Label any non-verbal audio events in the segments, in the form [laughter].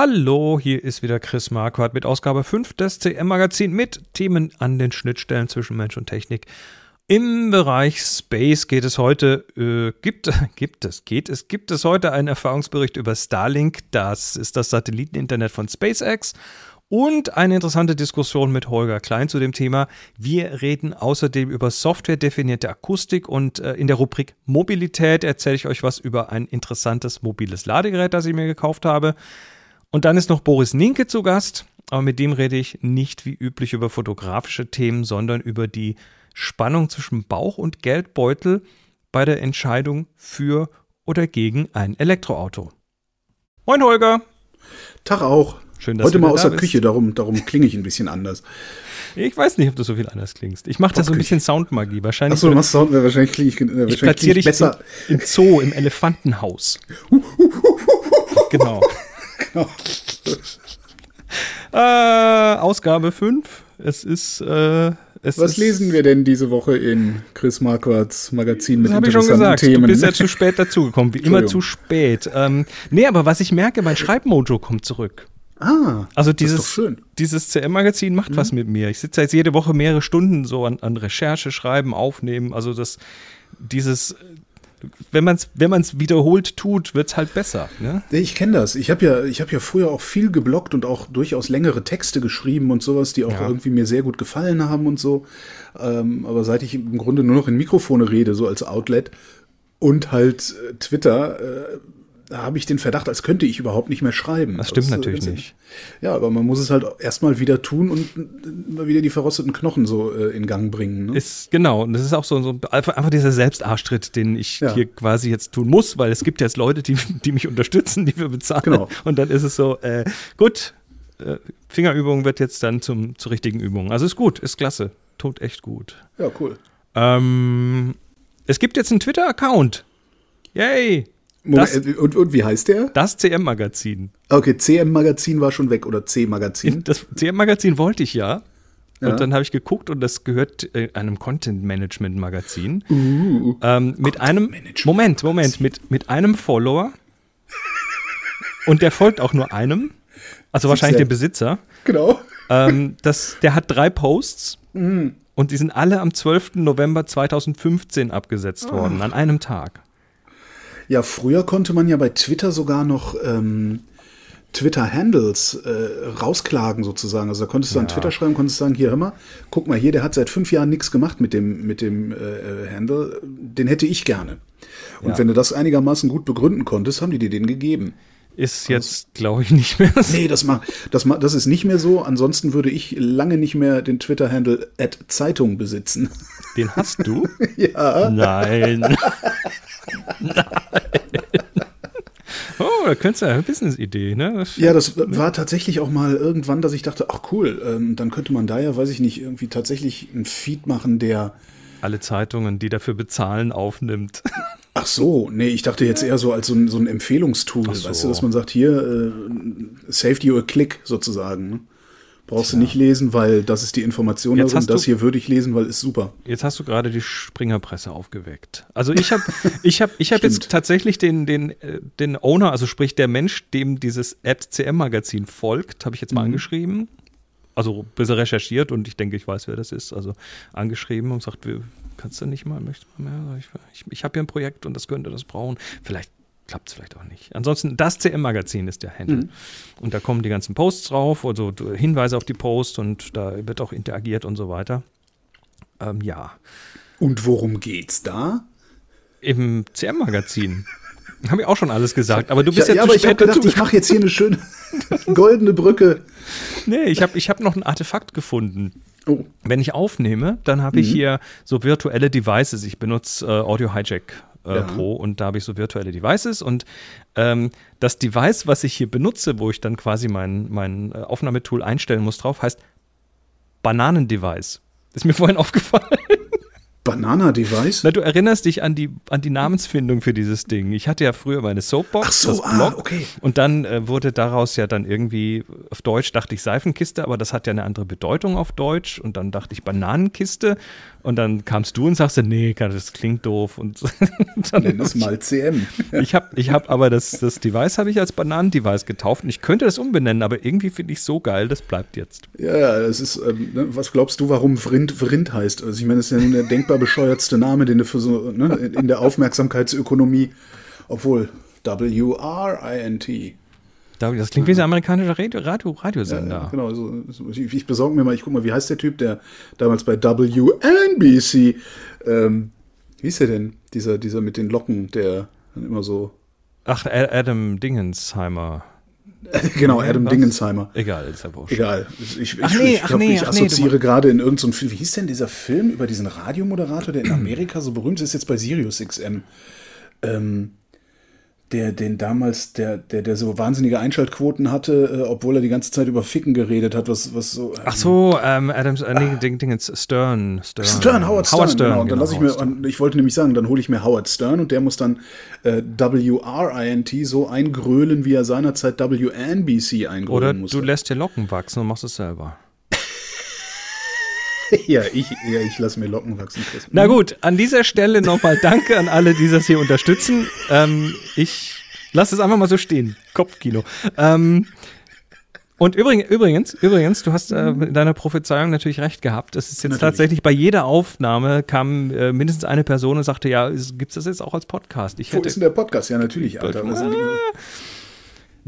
Hallo, hier ist wieder Chris Marquardt mit Ausgabe 5 des CM-Magazin mit Themen an den Schnittstellen zwischen Mensch und Technik. Im Bereich Space geht es heute, äh, gibt, [laughs] gibt es, geht es, gibt es heute einen Erfahrungsbericht über Starlink. Das ist das Satelliteninternet von SpaceX. Und eine interessante Diskussion mit Holger Klein zu dem Thema. Wir reden außerdem über softwaredefinierte Akustik und äh, in der Rubrik Mobilität erzähle ich euch was über ein interessantes mobiles Ladegerät, das ich mir gekauft habe. Und dann ist noch Boris Ninke zu Gast, aber mit dem rede ich nicht wie üblich über fotografische Themen, sondern über die Spannung zwischen Bauch und Geldbeutel bei der Entscheidung für oder gegen ein Elektroauto. Moin Holger. Tag auch. Schön, dass Heute mal aus da der bist. Küche, darum, darum klinge ich ein bisschen anders. Ich weiß nicht, ob du so viel anders klingst. Ich mache da so ein bisschen Soundmagie. Wahrscheinlich. Achso, du machst Sound, wahrscheinlich klinge ich, äh, ich wahrscheinlich platziere klinge dich ich besser. im, im Zoo, im Elefantenhaus. [laughs] genau. [laughs] äh, Ausgabe 5. Es ist. Äh, es Was ist, lesen wir denn diese Woche in Chris Marquards Magazin mit habe ich schon interessanten gesagt. Themen? Du bist ja zu spät dazugekommen. Wie immer zu spät. Ähm, nee, aber was ich merke, mein Schreibmojo kommt zurück. ah, Also das ist dieses. Mhm. dieses CM-Magazin macht was mit mir. Ich sitze jetzt jede Woche mehrere Stunden so an, an Recherche, Schreiben, Aufnehmen. Also das, dieses, wenn man es wenn man's wiederholt tut, wird es halt besser. Ne? Ich kenne das. Ich habe ja, ich habe ja früher auch viel geblockt und auch durchaus längere Texte geschrieben und sowas, die auch Ja. irgendwie mir sehr gut gefallen haben und so. Ähm, aber seit ich im Grunde nur noch in Mikrofone rede, so als Outlet und halt äh, Twitter, äh, habe ich den Verdacht, als könnte ich überhaupt nicht mehr schreiben. Das stimmt ist, äh, natürlich ganz- nicht. Ja, aber man muss es halt erstmal wieder tun und mal wieder die verrosteten Knochen so äh, in Gang bringen. Ne? Ist, genau, und das ist auch so, so einfach, einfach dieser Selbstarschtritt, den ich Ja. hier quasi jetzt tun muss, weil es gibt jetzt Leute, die, die mich unterstützen, die wir bezahlen. Genau. Und dann ist es so, äh, gut, äh, Fingerübung wird jetzt dann zum, zur richtigen Übung. Also ist gut, ist klasse, tut echt gut. Ja, cool. Ähm, es gibt jetzt einen Twitter-Account. Yay! Das- äh, und, und wie heißt der? Das CM-Magazin. Okay, CM-Magazin war schon weg oder C-Magazin. [laughs] Das CM-Magazin wollte ich ja. Ja. Und dann habe ich geguckt und das gehört äh, einem Content-Management-Magazin. Uh, Ähm, mit einem, Moment, Moment, mit, mit einem Follower. Und der folgt auch nur einem. Also wahrscheinlich dem Besitzer. genau. Ähm, das, der hat drei Posts. Mhm. Und die sind alle am 12. November 2015 abgesetzt Ah. worden, an einem Tag. Ja, früher konnte man ja bei Twitter sogar noch ähm, Twitter-Handles äh, rausklagen sozusagen. Also da konntest du an Twitter schreiben, konntest sagen, hier hör mal, guck mal hier, der hat seit fünf Jahren nichts gemacht mit dem, mit dem äh, äh, Handle, den hätte ich gerne. Und Ja. wenn du das einigermaßen gut begründen konntest, haben die dir den gegeben. Ist jetzt, glaube ich, nicht mehr so. Nee, das, ma, das, ma, das ist nicht mehr so. Ansonsten würde ich lange nicht mehr den Twitter-Handle at Zeitung besitzen. Den hast du? [laughs] ja. Nein. [laughs] Nein. Oh, da könntest du ja eine Business-Idee, ne? Ja, das war tatsächlich auch mal irgendwann, dass ich dachte, ach cool, ähm, dann könnte man da ja, weiß ich nicht, irgendwie tatsächlich einen Feed machen, der. Alle Zeitungen, die dafür bezahlen, aufnimmt. [laughs] Ach so, nee, ich dachte jetzt eher so als so ein, so ein Empfehlungstool, so. weißt du, dass man sagt, hier, äh, saved you a click sozusagen. Ne? Brauchst du nicht lesen, weil das ist die Information Jetzt darin, das hier würde ich lesen, weil ist super. Jetzt hast du gerade die Springerpresse aufgeweckt. Also ich habe [laughs] ich hab, ich hab jetzt tatsächlich den, den, äh, den Owner, also sprich der Mensch, dem dieses CM-Magazin folgt, habe ich jetzt mal angeschrieben. Also ein bisschen recherchiert und ich denke, ich weiß, wer das ist. Also angeschrieben und sagt, wir- kannst du nicht mal, möchtest mal mehr? Ich, ich, ich habe hier ein Projekt und das könnte das brauchen. Vielleicht klappt es vielleicht auch nicht. Ansonsten, das CM-Magazin ist der Handle. Und da kommen die ganzen Posts drauf, also Hinweise auf die Posts und da wird auch interagiert und so weiter. Ähm, ja. Und worum geht's da? Im CM-Magazin. [laughs] Habe ich auch schon alles gesagt, aber du bist ja, ja, ja, aber ich habe gedacht, ich mache jetzt hier eine schöne [laughs] goldene Brücke. nee, ich habe ich hab noch ein Artefakt gefunden. Oh, Wenn ich aufnehme, dann habe Mhm. ich hier so virtuelle Devices. Ich benutze äh, Audio Hijack äh, Ja. Pro und da habe ich so virtuelle Devices. Und ähm, das Device, was ich hier benutze, wo ich dann quasi mein, mein äh, Aufnahmetool einstellen muss drauf, heißt Bananendevice. Ist mir [laughs] vorhin aufgefallen. Banana-Device? Na, du erinnerst dich an die, an die Namensfindung für dieses Ding. Ich hatte ja früher meine Soapbox, Ach so, das ah, Blog, okay. und dann äh, wurde daraus ja dann irgendwie, auf Deutsch dachte ich Seifenkiste, aber das hat ja eine andere Bedeutung auf Deutsch und dann dachte ich Bananenkiste und dann kamst du und sagst, nee, das klingt doof und [laughs] dann Nenn es mal CM. [laughs] ich habe ich hab aber das, das Device habe ich als Bananen-Device getauft und ich könnte das umbenennen, aber irgendwie finde ich so geil, das bleibt jetzt. Ja, ja, das ist, ähm, ne, was glaubst du, warum Vrind Vrind heißt? Also ich meine, das ist ja nun der denkbar bescheuertste Name, den du für so, ne, in der Aufmerksamkeitsökonomie, obwohl W-R-I-N-T. Das klingt wie ein amerikanischer Radio, Radio, Ja, Radiosender. genau, so, ich, ich besorge mir mal, ich guck mal, wie heißt der Typ, der damals bei WNBC, ähm, wie hieß der denn? Dieser, dieser mit den Locken, der dann immer so, Ach, Adam Dingensheimer. [laughs] genau, Adam Was? Dingensheimer. Egal, ist ja wurscht. Egal. Ich, ich, Ach nee, ich, ach glaub, nee, ich ach nee, assoziiere gerade in irgendeinem Film. Wie hieß denn dieser Film über diesen Radiomoderator, der in [clears throat] Amerika so berühmt ist, jetzt bei Sirius XM? Ähm, der, den damals, der, der, der so wahnsinnige Einschaltquoten hatte, äh, obwohl er die ganze Zeit über Ficken geredet hat, was, was so. ähm, Ach so, ähm, Adams, äh, nee, Ding, Dingens, Stern, Stern. Stern, Howard Stern. Howard Stern, genau. Und dann genau, lasse ich mir, Stern. ich wollte nämlich sagen, dann hole ich mir Howard Stern und der muss dann äh, W-R-I-N-T so eingrölen, wie er seinerzeit W-N-B-C eingrölen Oder musste. du lässt dir Locken wachsen und machst es selber. [laughs] ja, ich, ja, ich lasse mir Locken wachsen. Chris. Na gut, an dieser Stelle nochmal Danke an alle, die das hier unterstützen. Ähm, ich lasse es einfach mal so stehen. Kopfkino. Ähm, und übrigens, übrigens, übrigens, du hast äh, mit deiner Prophezeiung natürlich recht gehabt. Es ist jetzt Natürlich. tatsächlich bei jeder Aufnahme kam äh, mindestens eine Person und sagte, ja, gibt es das jetzt auch als Podcast? Ich Wo ist denn der Podcast? Ja, natürlich, Alter.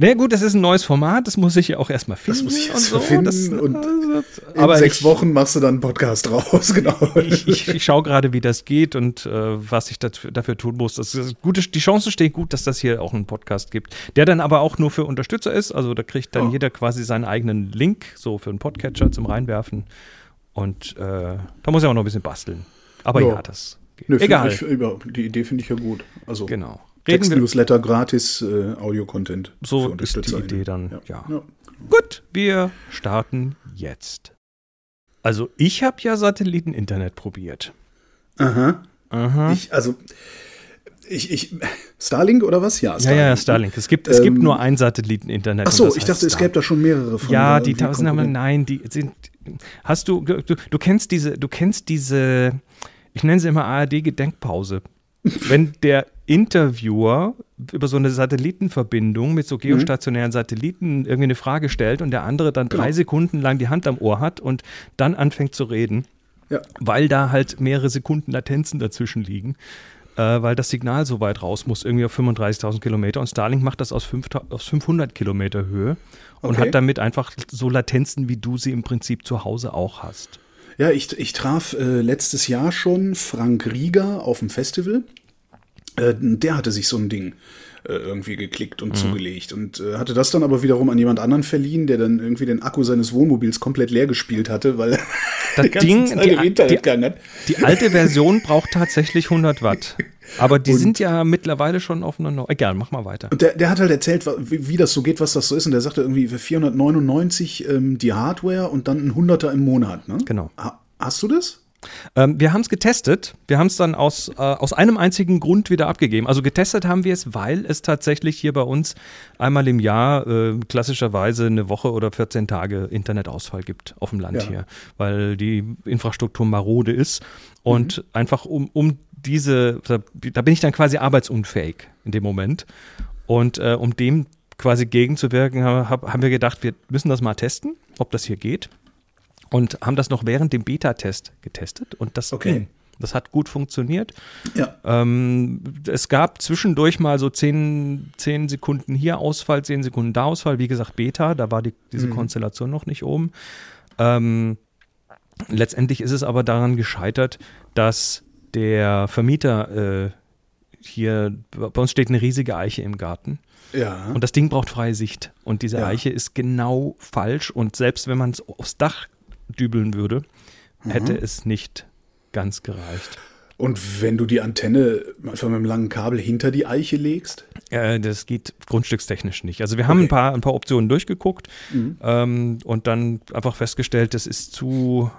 Na gut, das ist ein neues Format, das muss ich ja auch erstmal finden. muss ich und erst so. finden das, und das- in aber sechs ich, Wochen machst du dann einen Podcast raus, [laughs] genau. ich, ich, ich schaue gerade, wie das geht und äh, was ich dafür, dafür tun muss. Das ist gute, die Chance steht gut, dass das hier auch einen Podcast gibt, der dann aber auch nur für Unterstützer ist. Also da kriegt dann Oh. jeder quasi seinen eigenen Link, so für einen Podcatcher zum Reinwerfen. Und äh, da muss ich auch noch ein bisschen basteln. Aber ja, Ja. das geht. Nö, find Egal. Die Idee finde ich ja gut. Also genau. Text-Newsletter, gratis äh, Audio-Content. so ist die. Idee dann, ja. Ja. Ja. Gut, wir starten jetzt. Also ich habe ja Satelliteninternet probiert. Aha. Aha. Ich, also, ich, ich, Starlink oder was? Ja, Ja, ja, Starlink. Es gibt, es gibt Ähm, nur ein Satelliteninternet. Ach so, ich dachte, es Starlink. gäbe da schon mehrere von. Ja, die tausend, Konkurrenten. nein, die sind. Hast du, du, du kennst diese, du kennst diese, ich nenne sie immer ARD-Gedenkpause. Wenn der Interviewer über so eine Satellitenverbindung mit so Mhm. geostationären Satelliten irgendwie eine Frage stellt und der andere dann drei Genau. Sekunden lang die Hand am Ohr hat und dann anfängt zu reden, Ja. weil da halt mehrere Sekunden Latenzen dazwischen liegen, äh, weil das Signal so weit raus muss, irgendwie auf 35.000 Kilometer. Und Starlink macht das aus, 5, aus 500 Kilometer Höhe und Okay. hat damit einfach so Latenzen, wie du sie im Prinzip zu Hause auch hast. Ja, ich, ich traf äh, letztes Jahr schon Frank Rieger auf dem Festival. Äh, der hatte sich so ein Ding äh, irgendwie geklickt Mhm. und zugelegt und äh, hatte das dann aber wiederum an jemand anderen verliehen, der dann irgendwie den Akku seines Wohnmobils komplett leer gespielt hatte, weil Das [laughs] die Ding, die, die, hat. die alte Version braucht tatsächlich 100 Watt. Aber die sind ja mittlerweile schon auf einer. Neu Egal, mach mal weiter. Und der, der hat halt erzählt, wie, wie das so geht, was das so ist. Und der sagte irgendwie für 499 ähm, die Hardware und dann ein Hunderter im Monat. Ne? Genau. Ha, hast du das? Ähm, wir haben es getestet. Wir haben es dann aus, äh, aus einem einzigen Grund wieder abgegeben. Also getestet haben wir es, weil es tatsächlich hier bei uns einmal im Jahr äh, klassischerweise eine Woche oder 14 Tage Internetausfall gibt auf dem Land Ja. hier, weil die Infrastruktur marode ist. Und Mhm. einfach um, um diese, da, da bin ich dann quasi arbeitsunfähig in dem Moment. Und äh, um dem quasi gegenzuwirken, hab, hab, haben wir gedacht, wir müssen das mal testen, ob das hier geht und haben das noch während dem Beta-Test getestet und das Okay. ging. Das hat gut funktioniert. Ja. Ähm, es gab zwischendurch mal so 10, 10 Sekunden hier Ausfall, 10 Sekunden da Ausfall. Wie gesagt, Beta, da war die, diese Mhm. Konstellation noch nicht oben. Ähm, letztendlich ist es aber daran gescheitert, dass der Vermieter äh, hier, bei uns steht eine riesige Eiche im Garten. Ja. Und das Ding braucht freie Sicht. Und diese Ja. Eiche ist genau falsch. Und selbst wenn man es aufs Dach dübeln würde, hätte es nicht ganz gereicht. Und wenn du die Antenne einfach mit einem langen Kabel hinter die Eiche legst? Äh, das geht grundstückstechnisch nicht. Also wir haben ein, Okay. paar, ein paar Optionen durchgeguckt Mhm. ähm, und dann einfach festgestellt, das ist zu,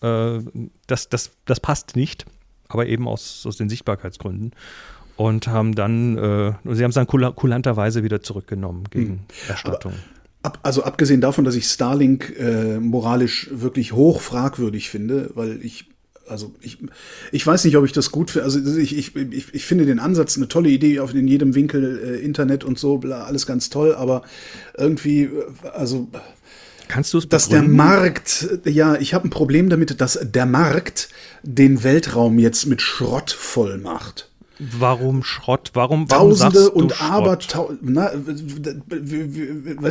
äh, das, das, das passt nicht. Aber eben aus, aus den Sichtbarkeitsgründen. Und haben dann, äh, sie haben es dann kulanterweise wieder zurückgenommen gegen hm. Erstattung. Ab, also abgesehen davon, dass ich Starlink äh, moralisch wirklich hoch fragwürdig finde, weil ich also ich, ich weiß nicht, ob ich das gut finde. Also ich, ich, ich, ich finde den Ansatz eine tolle Idee auf in jedem Winkel äh, Internet und so, bla, alles ganz toll, aber irgendwie, äh, also Kannst du es Dass der Markt, ja, ich habe ein Problem damit, dass der Markt den Weltraum jetzt mit Schrott voll macht. Warum Schrott? Warum, warum Tausende und aber, weißt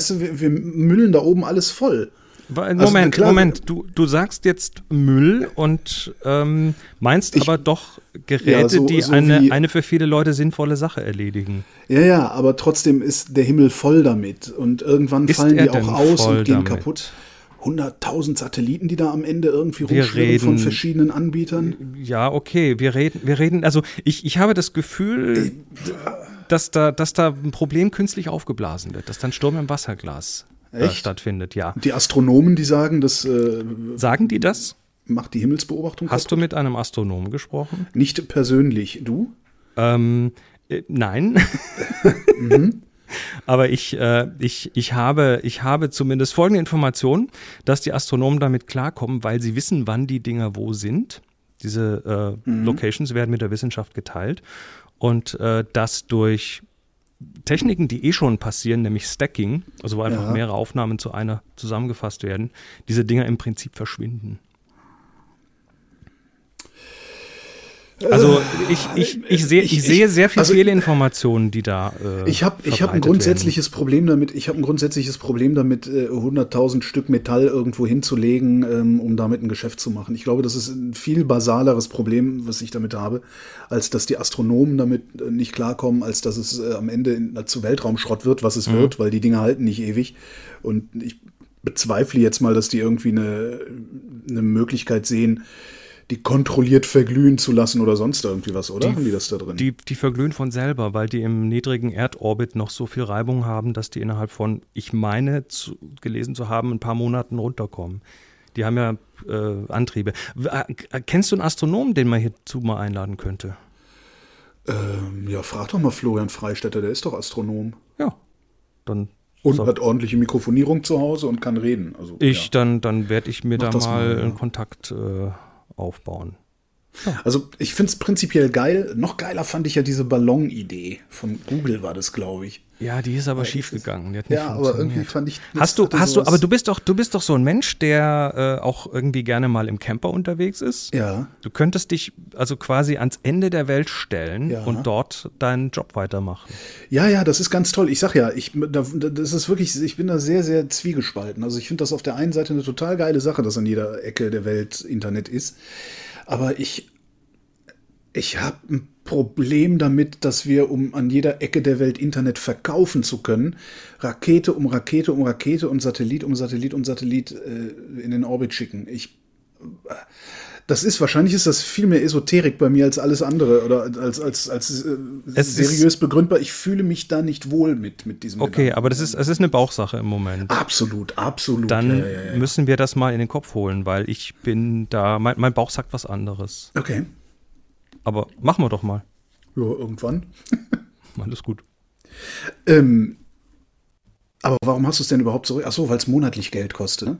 du, wir, wir müllen da oben alles voll. Also Moment, also, Moment, du, du sagst jetzt Müll und ähm, meinst ich, aber doch Geräte, ja, so, die so eine, eine für viele Leute sinnvolle Sache erledigen. Ja, ja, aber trotzdem ist der Himmel voll damit und irgendwann ist fallen die auch aus und gehen damit? kaputt. 100.000 Satelliten, die da am Ende irgendwie rumschwirren von verschiedenen Anbietern. Ja, okay, wir reden, wir reden, also ich, ich habe das Gefühl, dass da, dass da ein Problem künstlich aufgeblasen wird, dass dann Sturm im Wasserglas äh, stattfindet, ja. Die Astronomen, die sagen, dass. Äh, sagen die das? Macht die Himmelsbeobachtung. Hast kaputt? du mit einem Astronomen gesprochen? Nicht persönlich. Du? Ähm, äh, nein. [laughs] mhm. Aber ich, äh, ich, ich, habe, ich habe zumindest folgende Information, dass die Astronomen damit klarkommen, weil sie wissen, wann die Dinger wo sind. Diese äh, mhm. Locations werden mit der Wissenschaft geteilt. Und äh, dass durch Techniken, die eh schon passieren, nämlich Stacking, also wo einfach ja. mehrere Aufnahmen zu einer zusammengefasst werden, diese Dinger im Prinzip verschwinden. Also ich, ich, ich, sehe, ich, ich sehe sehr viele also, Fehlinformationen, die da. Äh, ich habe ich hab ein grundsätzliches werden. Problem damit. Ich habe ein grundsätzliches Problem damit, äh, 100.000 Stück Metall irgendwo hinzulegen, ähm, um damit ein Geschäft zu machen. Ich glaube, das ist ein viel basaleres Problem, was ich damit habe, als dass die Astronomen damit äh, nicht klarkommen, als dass es äh, am Ende in, zu Weltraumschrott wird, was es mhm. wird, weil die Dinge halten nicht ewig. Und ich bezweifle jetzt mal, dass die irgendwie eine, eine Möglichkeit sehen, die kontrolliert verglühen zu lassen oder sonst irgendwie was, oder? Die, haben die das da drin? Die, die verglühen von selber, weil die im niedrigen Erdorbit noch so viel Reibung haben, dass die innerhalb von, ich meine, zu, gelesen zu haben, ein paar Monaten runterkommen. Die haben ja äh, Antriebe. Äh, kennst du einen Astronomen, den man hierzu mal einladen könnte? Ähm, ja, frag doch mal Florian Freistetter, der ist doch Astronom. Ja, dann und so. hat ordentliche Mikrofonierung zu Hause und kann reden. Also, ich, ja. dann, dann werde ich mir Mach da mal, mal ja. einen Kontakt äh, aufbauen. Also ich finde es prinzipiell geil. Noch geiler fand ich ja diese Ballon-Idee. Von Google war das, glaube ich. Ja, die ist aber schief gegangen. ja, aber irgendwie fand ich. Hast du, hast du, aber du bist doch, du bist doch so ein Mensch, der äh, auch irgendwie gerne mal im Camper unterwegs ist. Ja. Du könntest dich also quasi ans Ende der Welt stellen ja. und dort deinen Job weitermachen. Ja, ja, das ist ganz toll. Ich sag ja, ich, das ist wirklich, ich bin da sehr, sehr zwiegespalten. Also ich finde das auf der einen Seite eine total geile Sache, dass an jeder Ecke der Welt Internet ist. Aber ich, ich habe ein Problem damit, dass wir, um an jeder Ecke der Welt Internet verkaufen zu können, Rakete um Rakete um Rakete und Satellit um Satellit um Satellit äh, in den Orbit schicken. Ich, äh, das ist wahrscheinlich ist das viel mehr Esoterik bei mir als alles andere oder als als als äh, seriös begründbar. Ich fühle mich da nicht wohl mit mit diesem. Okay, Gedanken. aber das ist es ist eine Bauchsache im Moment. Absolut, absolut. Dann ja, ja, ja. müssen wir das mal in den Kopf holen, weil ich bin da mein, mein Bauch sagt was anderes. Okay. Aber machen wir doch mal. Ja, irgendwann. [laughs] Alles gut. Ähm, aber warum hast du es denn überhaupt zurück? Achso, weil es monatlich Geld kostet, ne?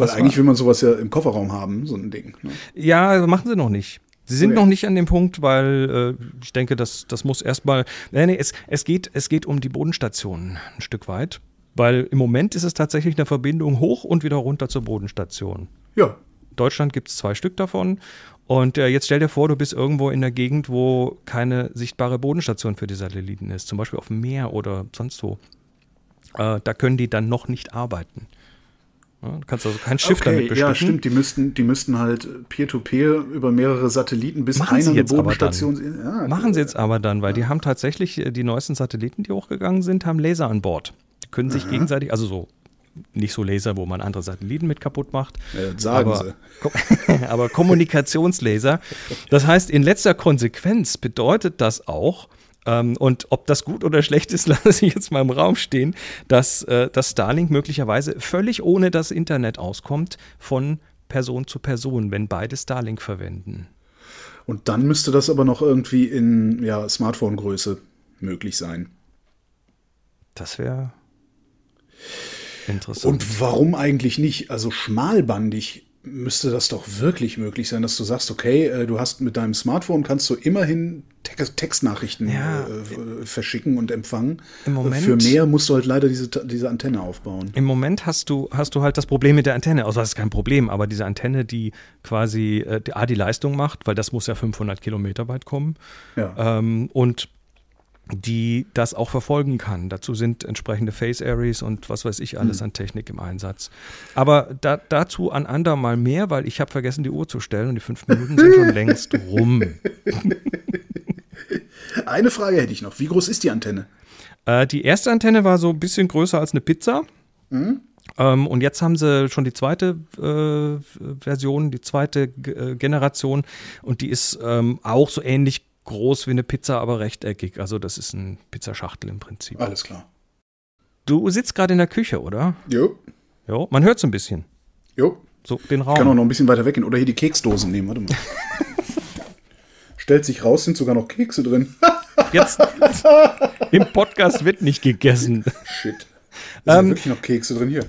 Weil Was eigentlich war? will man sowas ja im Kofferraum haben, so ein Ding. Ne? Ja, machen sie noch nicht. Sie sind okay. noch nicht an dem Punkt, weil äh, ich denke, das, das muss erstmal. Nee, nee, es, es, geht, es geht um die Bodenstation ein Stück weit. Weil im Moment ist es tatsächlich eine Verbindung hoch und wieder runter zur Bodenstation. Ja. Deutschland gibt es zwei Stück davon und äh, jetzt stell dir vor, du bist irgendwo in der Gegend, wo keine sichtbare Bodenstation für die Satelliten ist, zum Beispiel auf dem Meer oder sonst wo. Äh, da können die dann noch nicht arbeiten. Du kannst also kein Schiff okay, damit bestücken. Ja, stimmt. Die müssten, die müssten halt peer-to-peer -peer über mehrere Satelliten bis Machen einer Bodenstation. Ja, Machen sie jetzt aber dann, weil ja. die haben tatsächlich äh, die neuesten Satelliten, die hochgegangen sind, haben Laser an Bord. Die können sich Aha. gegenseitig, also so nicht so Laser, wo man andere Satelliten mit kaputt macht. Ja, sagen aber, sie. [laughs] aber Kommunikationslaser. Das heißt, in letzter Konsequenz bedeutet das auch, ähm, und ob das gut oder schlecht ist, [laughs] lasse ich jetzt mal im Raum stehen, dass, äh, dass Starlink möglicherweise völlig ohne das Internet auskommt von Person zu Person, wenn beide Starlink verwenden. Und dann müsste das aber noch irgendwie in ja, Smartphone-Größe möglich sein. Das wäre interessant. Und warum eigentlich nicht? Also schmalbandig müsste das doch wirklich möglich sein, dass du sagst, okay, äh, du hast mit deinem Smartphone kannst du immerhin Text Textnachrichten Ja. äh, verschicken und empfangen. Im Moment- Für mehr musst du halt leider diese, diese Antenne aufbauen. Im Moment hast du, hast du halt das Problem mit der Antenne. Also das ist kein Problem, aber diese Antenne, die quasi äh, die, A, die Leistung macht, weil das muss ja 500 Kilometer weit kommen Ja. ähm, und die das auch verfolgen kann. Dazu sind entsprechende Phase Arrays und was weiß ich alles an Technik im Einsatz. Aber da, dazu an andermal mehr, weil ich habe vergessen, die Uhr zu stellen und die fünf Minuten sind schon [laughs] längst rum. [laughs] Eine Frage hätte ich noch. Wie groß ist die Antenne? Äh, die erste Antenne war so ein bisschen größer als eine Pizza. Ähm, und jetzt haben sie schon die zweite äh, Version, die zweite G äh, Generation. Und die ist ähm, auch so ähnlich groß wie eine Pizza, aber rechteckig. Also das ist ein Pizzaschachtel im Prinzip. Alles klar. Du sitzt gerade in der Küche, oder? Jo, Ja, man hört so ein bisschen. jo. So den Ich kann auch Raum. noch ein bisschen weiter weggehen. Oder hier die Keksdosen nehmen. Warte mal. [laughs] Stellt sich raus, sind sogar noch Kekse drin. [laughs] Jetzt im Podcast wird nicht gegessen. Shit. Da sind Ähm, wirklich noch Kekse drin hier.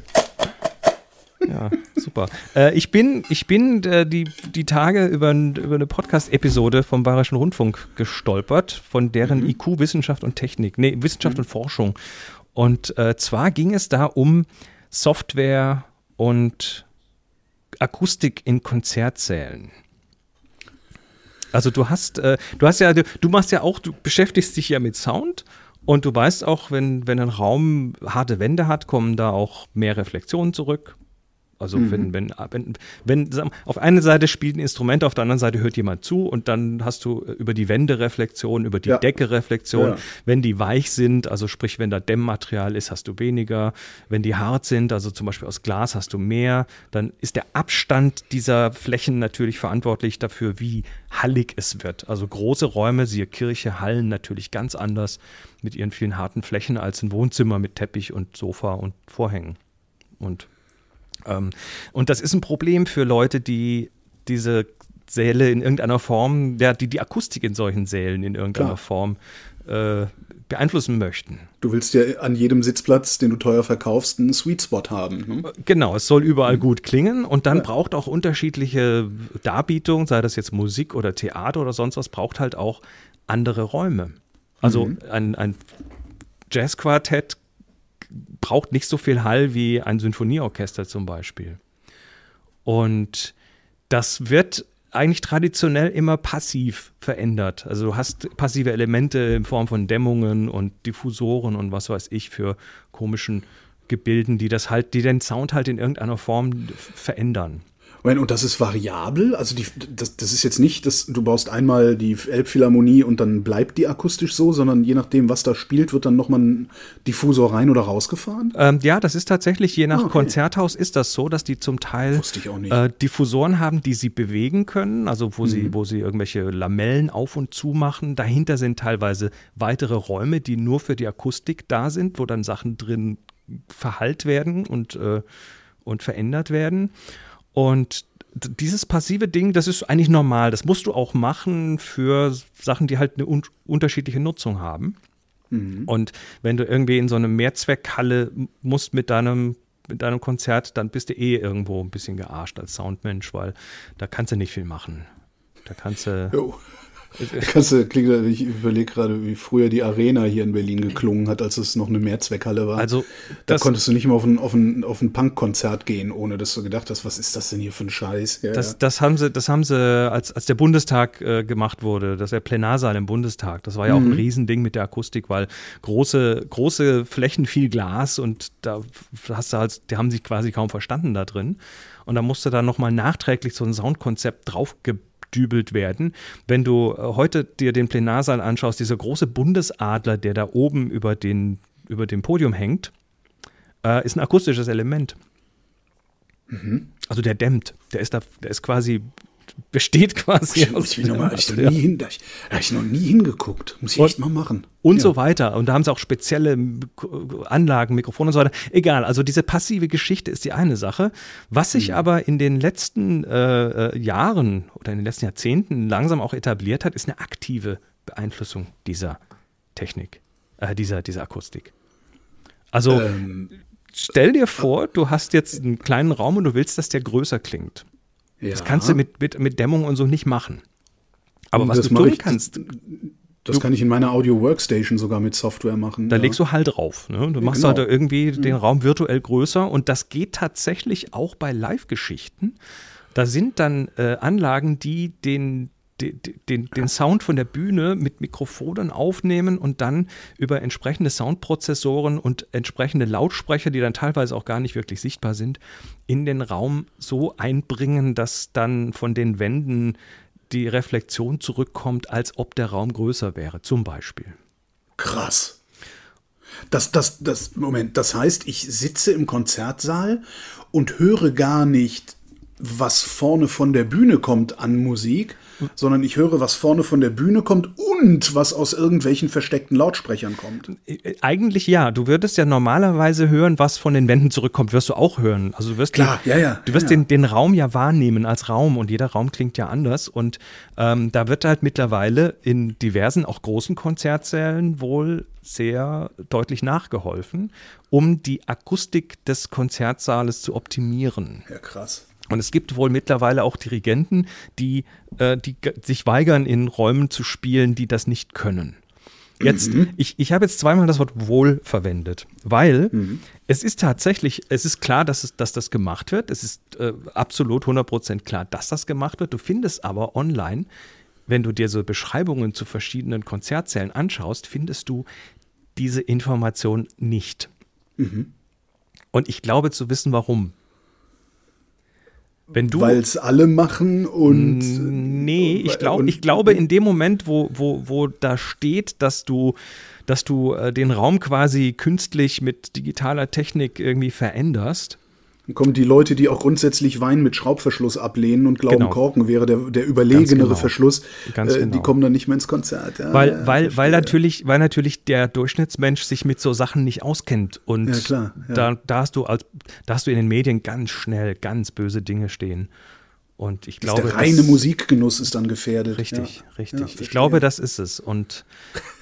Ja, super. Äh, ich bin, ich bin äh, die, die Tage über, über eine Podcast-Episode vom Bayerischen Rundfunk gestolpert, von deren IQ Wissenschaft und Technik, nee, Wissenschaft und Forschung. Und äh, zwar ging es da um Software und Akustik in Konzertsälen. Also du hast, äh, du hast ja, du, du machst ja auch, du beschäftigst dich ja mit Sound und du weißt auch, wenn, wenn ein Raum harte Wände hat, kommen da auch mehr Reflexionen zurück. Also wenn, wenn, wenn, wenn, sag mal, auf einer Seite spielt ein Instrument, auf der anderen Seite hört jemand zu und dann hast du äh, über die Wände Reflexion, über die Ja. Decke Reflexion. Ja. Wenn die weich sind, also sprich, wenn da Dämmmaterial ist, hast du weniger. Wenn die hart sind, also zum Beispiel aus Glas, hast du mehr. Dann ist der Abstand dieser Flächen natürlich verantwortlich dafür, wie hallig es wird. Also große Räume, siehe Kirche, hallen natürlich ganz anders mit ihren vielen harten Flächen als ein Wohnzimmer mit Teppich und Sofa und Vorhängen. Und und das ist ein Problem für Leute, die diese Säle in irgendeiner Form, ja, die die Akustik in solchen Sälen in irgendeiner Klar. Form äh, beeinflussen möchten. Du willst ja an jedem Sitzplatz, den du teuer verkaufst, einen Sweet Spot haben. Ne? Genau, es soll überall gut klingen und dann braucht auch unterschiedliche Darbietung, sei das jetzt Musik oder Theater oder sonst was, braucht halt auch andere Räume. Also ein, ein Jazzquartett braucht nicht so viel Hall wie ein Sinfonieorchester zum Beispiel. Und das wird eigentlich traditionell immer passiv verändert. Also du hast passive Elemente in Form von Dämmungen und Diffusoren und was weiß ich für komischen Gebilden, die das halt, die den Sound halt in irgendeiner Form verändern. Und das ist variabel? Also die, das, das ist jetzt nicht, dass du baust einmal die Elbphilharmonie und dann bleibt die akustisch so, sondern je nachdem, was da spielt, wird dann nochmal ein Diffusor rein oder rausgefahren? Ähm, ja, das ist tatsächlich, je nach Ah, okay. Konzerthaus ist das so, dass die zum Teil. Äh, Diffusoren haben, die sie bewegen können, also wo, sie, wo sie irgendwelche Lamellen auf und zu machen. Dahinter sind teilweise weitere Räume, die nur für die Akustik da sind, wo dann Sachen drin verhallt werden und, äh, und verändert werden. Und dieses passive Ding, das ist eigentlich normal. Das musst du auch machen für Sachen, die halt eine un unterschiedliche Nutzung haben. Und wenn du irgendwie in so eine Mehrzweckhalle musst mit deinem, mit deinem Konzert, dann bist du eh irgendwo ein bisschen gearscht als Soundmensch, weil da kannst du nicht viel machen. Da kannst du. Jo. [laughs] Kannst du, klingt, ich überlege gerade, wie früher die Arena hier in Berlin geklungen hat, als es noch eine Mehrzweckhalle war. Also, da konntest du nicht mal auf ein, auf ein, auf ein Punk-Konzert gehen, ohne dass du gedacht hast, was ist das denn hier für ein Scheiß? Ja, das, ja. das haben sie, das haben sie, als, als der Bundestag äh, gemacht wurde, das ist der Plenarsaal im Bundestag, das war ja auch ein Riesending mit der Akustik, weil große, große Flächen, viel Glas und da hast du halt, die haben sich quasi kaum verstanden da drin. Und da musste dann nochmal nachträglich so ein Soundkonzept draufgedübelt werden. Wenn du äh, heute dir den Plenarsaal anschaust, dieser große Bundesadler, der da oben über, den, über dem Podium hängt, äh, ist ein akustisches Element. Also der dämmt. Der ist da, der ist quasi, besteht quasi ich, aus ich, noch mal, ich, noch nie hin, habe ich noch nie hingeguckt. Muss ich und, echt mal machen. Und ja. so weiter. Und da haben sie auch spezielle Anlagen, Mikrofone und so weiter. Egal, also diese passive Geschichte ist die eine Sache. Was sich mhm. aber in den letzten äh, äh, Jahren oder in den letzten Jahrzehnten langsam auch etabliert hat, ist eine aktive Beeinflussung dieser Technik, äh, dieser, dieser Akustik. Also ähm, stell dir vor, du hast jetzt einen kleinen Raum und du willst, dass der größer klingt. Ja. Das kannst du mit, mit, mit Dämmung und so nicht machen. Aber was das du tun kannst. Das du, kann ich in meiner Audio Workstation sogar mit Software machen. Da ja. legst du halt drauf. Ne? Du machst genau. halt irgendwie den Raum virtuell größer und das geht tatsächlich auch bei Live-Geschichten. Da sind dann äh, Anlagen, die den, den, den, Sound von der Bühne mit Mikrofonen aufnehmen und dann über entsprechende Soundprozessoren und entsprechende Lautsprecher, die dann teilweise auch gar nicht wirklich sichtbar sind, in den Raum so einbringen, dass dann von den Wänden die Reflexion zurückkommt, als ob der Raum größer wäre, zum Beispiel. Krass. Das, das, das, Moment, das heißt, ich sitze im Konzertsaal und höre gar nicht, was vorne von der Bühne kommt an Musik, sondern ich höre, was vorne von der Bühne kommt und was aus irgendwelchen versteckten Lautsprechern kommt. Äh, eigentlich ja. Du würdest ja normalerweise hören, was von den Wänden zurückkommt, wirst du auch hören. Also du wirst, Klar, den, ja, ja, du wirst ja, Den, den Raum ja wahrnehmen als Raum und jeder Raum klingt ja anders. Und ähm, da wird halt mittlerweile in diversen, auch großen Konzertsälen wohl sehr deutlich nachgeholfen, um die Akustik des Konzertsaales zu optimieren. Ja, krass. Und es gibt wohl mittlerweile auch Dirigenten, die, äh, die sich weigern, in Räumen zu spielen, die das nicht können. Jetzt, mhm. ich, ich habe jetzt zweimal das Wort wohl verwendet, weil mhm. es ist tatsächlich, es ist klar, dass, es, dass das gemacht wird. Es ist äh, absolut 100% klar, dass das gemacht wird. Du findest aber online, wenn du dir so Beschreibungen zu verschiedenen Konzertsälen anschaust, findest du diese Information nicht. Mhm. Und ich glaube zu wissen, warum. Wenn du. Weil es alle machen und. Nee, ich, glaub, ich glaube, in dem Moment, wo, wo, wo da steht, dass du, dass du äh, den Raum quasi künstlich mit digitaler Technik irgendwie veränderst, dann kommen die Leute, die auch grundsätzlich Wein mit Schraubverschluss ablehnen und glauben, genau. Korken wäre der, der überlegenere genau. Verschluss, Ganz äh, genau. die kommen dann nicht mehr ins Konzert. Ja, weil, ja, weil, weil, natürlich, weil natürlich der Durchschnittsmensch sich mit so Sachen nicht auskennt. Und ja, klar, Da, da, hast du als, da hast du in den Medien ganz schnell ganz böse Dinge stehen. Und ich glaube, der reine das, Musikgenuss ist dann gefährdet. Richtig, ja. richtig. Ja, ich glaube, das ist es. Und,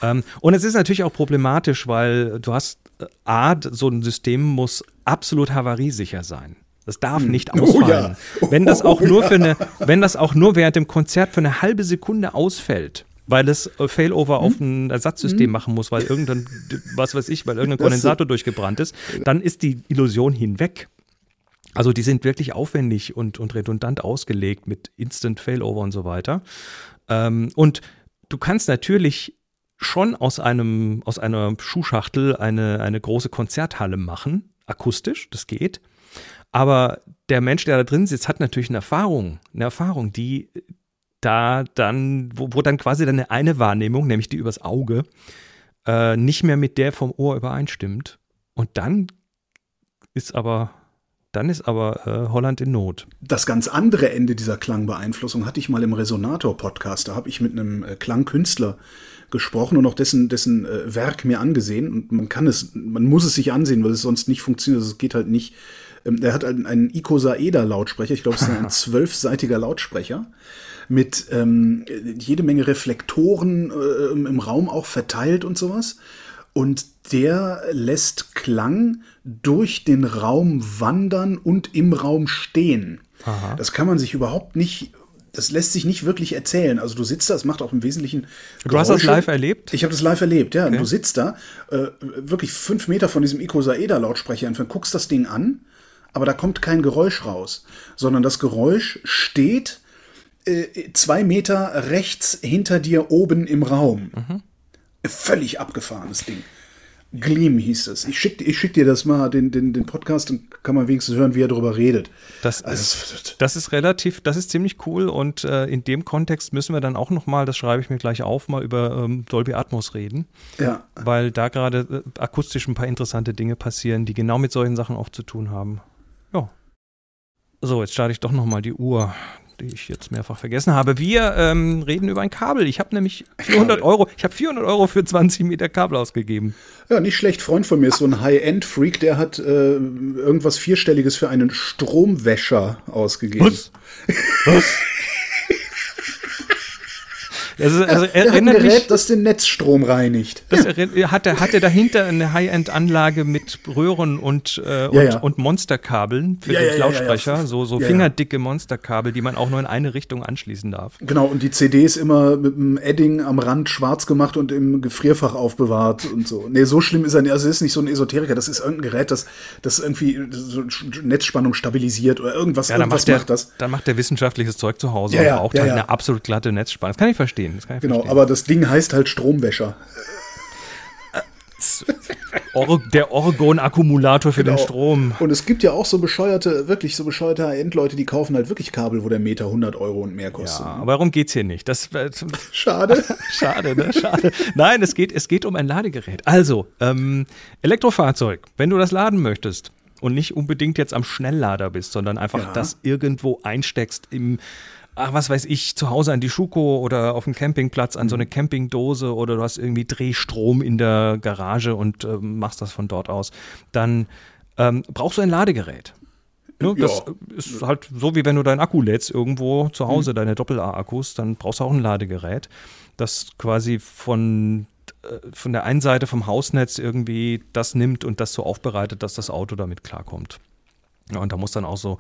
ähm, und es ist natürlich auch problematisch, weil du hast äh, A, so ein System muss absolut havariesicher sein. Das darf hm. nicht ausfallen. Oh, ja. wenn das auch oh, nur für eine, wenn das auch nur während dem Konzert für eine halbe Sekunde ausfällt, weil es äh, Failover hm. auf ein Ersatzsystem hm. machen muss, weil irgendein, was weiß ich, weil irgendein Kondensator durchgebrannt ist, dann ist die Illusion hinweg. Also die sind wirklich aufwendig und, und redundant ausgelegt mit Instant Failover und so weiter. Ähm, und du kannst natürlich schon aus einem, aus einer Schuhschachtel eine, eine große Konzerthalle machen, akustisch, das geht. Aber der Mensch, der da drin sitzt, hat natürlich eine Erfahrung, eine Erfahrung, die da dann, wo, wo dann quasi deine eine Wahrnehmung, nämlich die übers Auge, äh, nicht mehr mit der vom Ohr übereinstimmt. Und dann ist aber dann ist aber äh, Holland in Not. Das ganz andere Ende dieser Klangbeeinflussung hatte ich mal im Resonator-Podcast. Da habe ich mit einem äh, Klangkünstler gesprochen und auch dessen, dessen äh, Werk mir angesehen. Und man kann es, man muss es sich ansehen, weil es sonst nicht funktioniert. Also es geht halt nicht. Ähm, er hat einen, einen Icosaeder-Lautsprecher. Ich glaube, es ist ein [laughs] zwölfseitiger Lautsprecher mit ähm, jede Menge Reflektoren äh, im Raum auch verteilt und sowas. Und der lässt Klang durch den Raum wandern und im Raum stehen. Aha. Das kann man sich überhaupt nicht das lässt sich nicht wirklich erzählen. Also du sitzt da, es macht auch im Wesentlichen. Du hast das live erlebt? Ich habe das live erlebt, ja. Okay. Du sitzt da, äh, wirklich fünf Meter von diesem Ico Saeda-Lautsprecher entfernt, guckst das Ding an, aber da kommt kein Geräusch raus, sondern das Geräusch steht äh, zwei Meter rechts hinter dir oben im Raum. Mhm. Völlig abgefahrenes Ding. Gleam hieß es. Ich schicke ich schick dir das mal, den, den, den Podcast, und kann man wenigstens hören, wie er darüber redet. Das, also, ist, das ist relativ, das ist ziemlich cool und äh, in dem Kontext müssen wir dann auch nochmal, das schreibe ich mir gleich auf, mal über ähm, Dolby Atmos reden. Ja. Weil da gerade äh, akustisch ein paar interessante Dinge passieren, die genau mit solchen Sachen auch zu tun haben. Ja. So, jetzt starte ich doch nochmal die Uhr. Die ich jetzt mehrfach vergessen habe. Wir ähm, reden über ein Kabel. Ich habe nämlich 400 Euro, ich habe 400 Euro für 20 Meter Kabel ausgegeben. Ja, nicht schlecht. Freund von mir ist so ein High-End-Freak, der hat äh, irgendwas Vierstelliges für einen Stromwäscher ausgegeben. Was? [laughs] Was? Also, also er, er hat ein Gerät, mich, das den Netzstrom reinigt. Das ja. hat, er, hat er dahinter eine High-End-Anlage mit Röhren und, äh, und, ja, und, Monsterkabeln für den Lautsprecher, so, so fingerdicke Monsterkabel, die man auch nur in eine Richtung anschließen darf. Genau, und die CD ist immer mit einem Edding am Rand schwarz gemacht und im Gefrierfach aufbewahrt und so. Nee, so schlimm ist er nicht. Also es ist nicht so ein Esoteriker, das ist irgendein Gerät, das, das irgendwie so Netzspannung stabilisiert oder irgendwas, ja, irgendwas macht, der, macht das. Dann macht der wissenschaftliches Zeug zu Hause ja, und braucht halt eine absolut glatte Netzspannung. Das kann ich verstehen verstehen. Das kann ich genau, verstehen. aber das Ding heißt halt Stromwäscher. [laughs] der Orgon-Akkumulator für genau. den Strom. Und es gibt ja auch so bescheuerte, wirklich so bescheuerte Endleute, die kaufen halt wirklich Kabel, wo der Meter 100 Euro und mehr kostet. Ja, aber darum geht es hier nicht. Das, äh, [laughs] Schade. [laughs] Schade, ne? Schade. Nein, es geht, es geht um ein Ladegerät. Also, ähm, Elektrofahrzeug, wenn du das laden möchtest und nicht unbedingt jetzt am Schnelllader bist, sondern einfach ja. das irgendwo einsteckst im ach, was weiß ich, zu Hause an die Schuko oder auf dem Campingplatz an so eine mhm. Campingdose oder du hast irgendwie Drehstrom in der Garage und äh, machst das von dort aus, dann ähm, brauchst du ein Ladegerät. Ne? Das ja. ist halt so, wie wenn du deinen Akku lädst irgendwo zu Hause, mhm. deine Doppel-A-Akkus, dann brauchst du auch ein Ladegerät, das quasi von äh, von der einen Seite vom Hausnetz irgendwie das nimmt und das so aufbereitet, dass das Auto damit klarkommt. Ja, und da muss dann auch so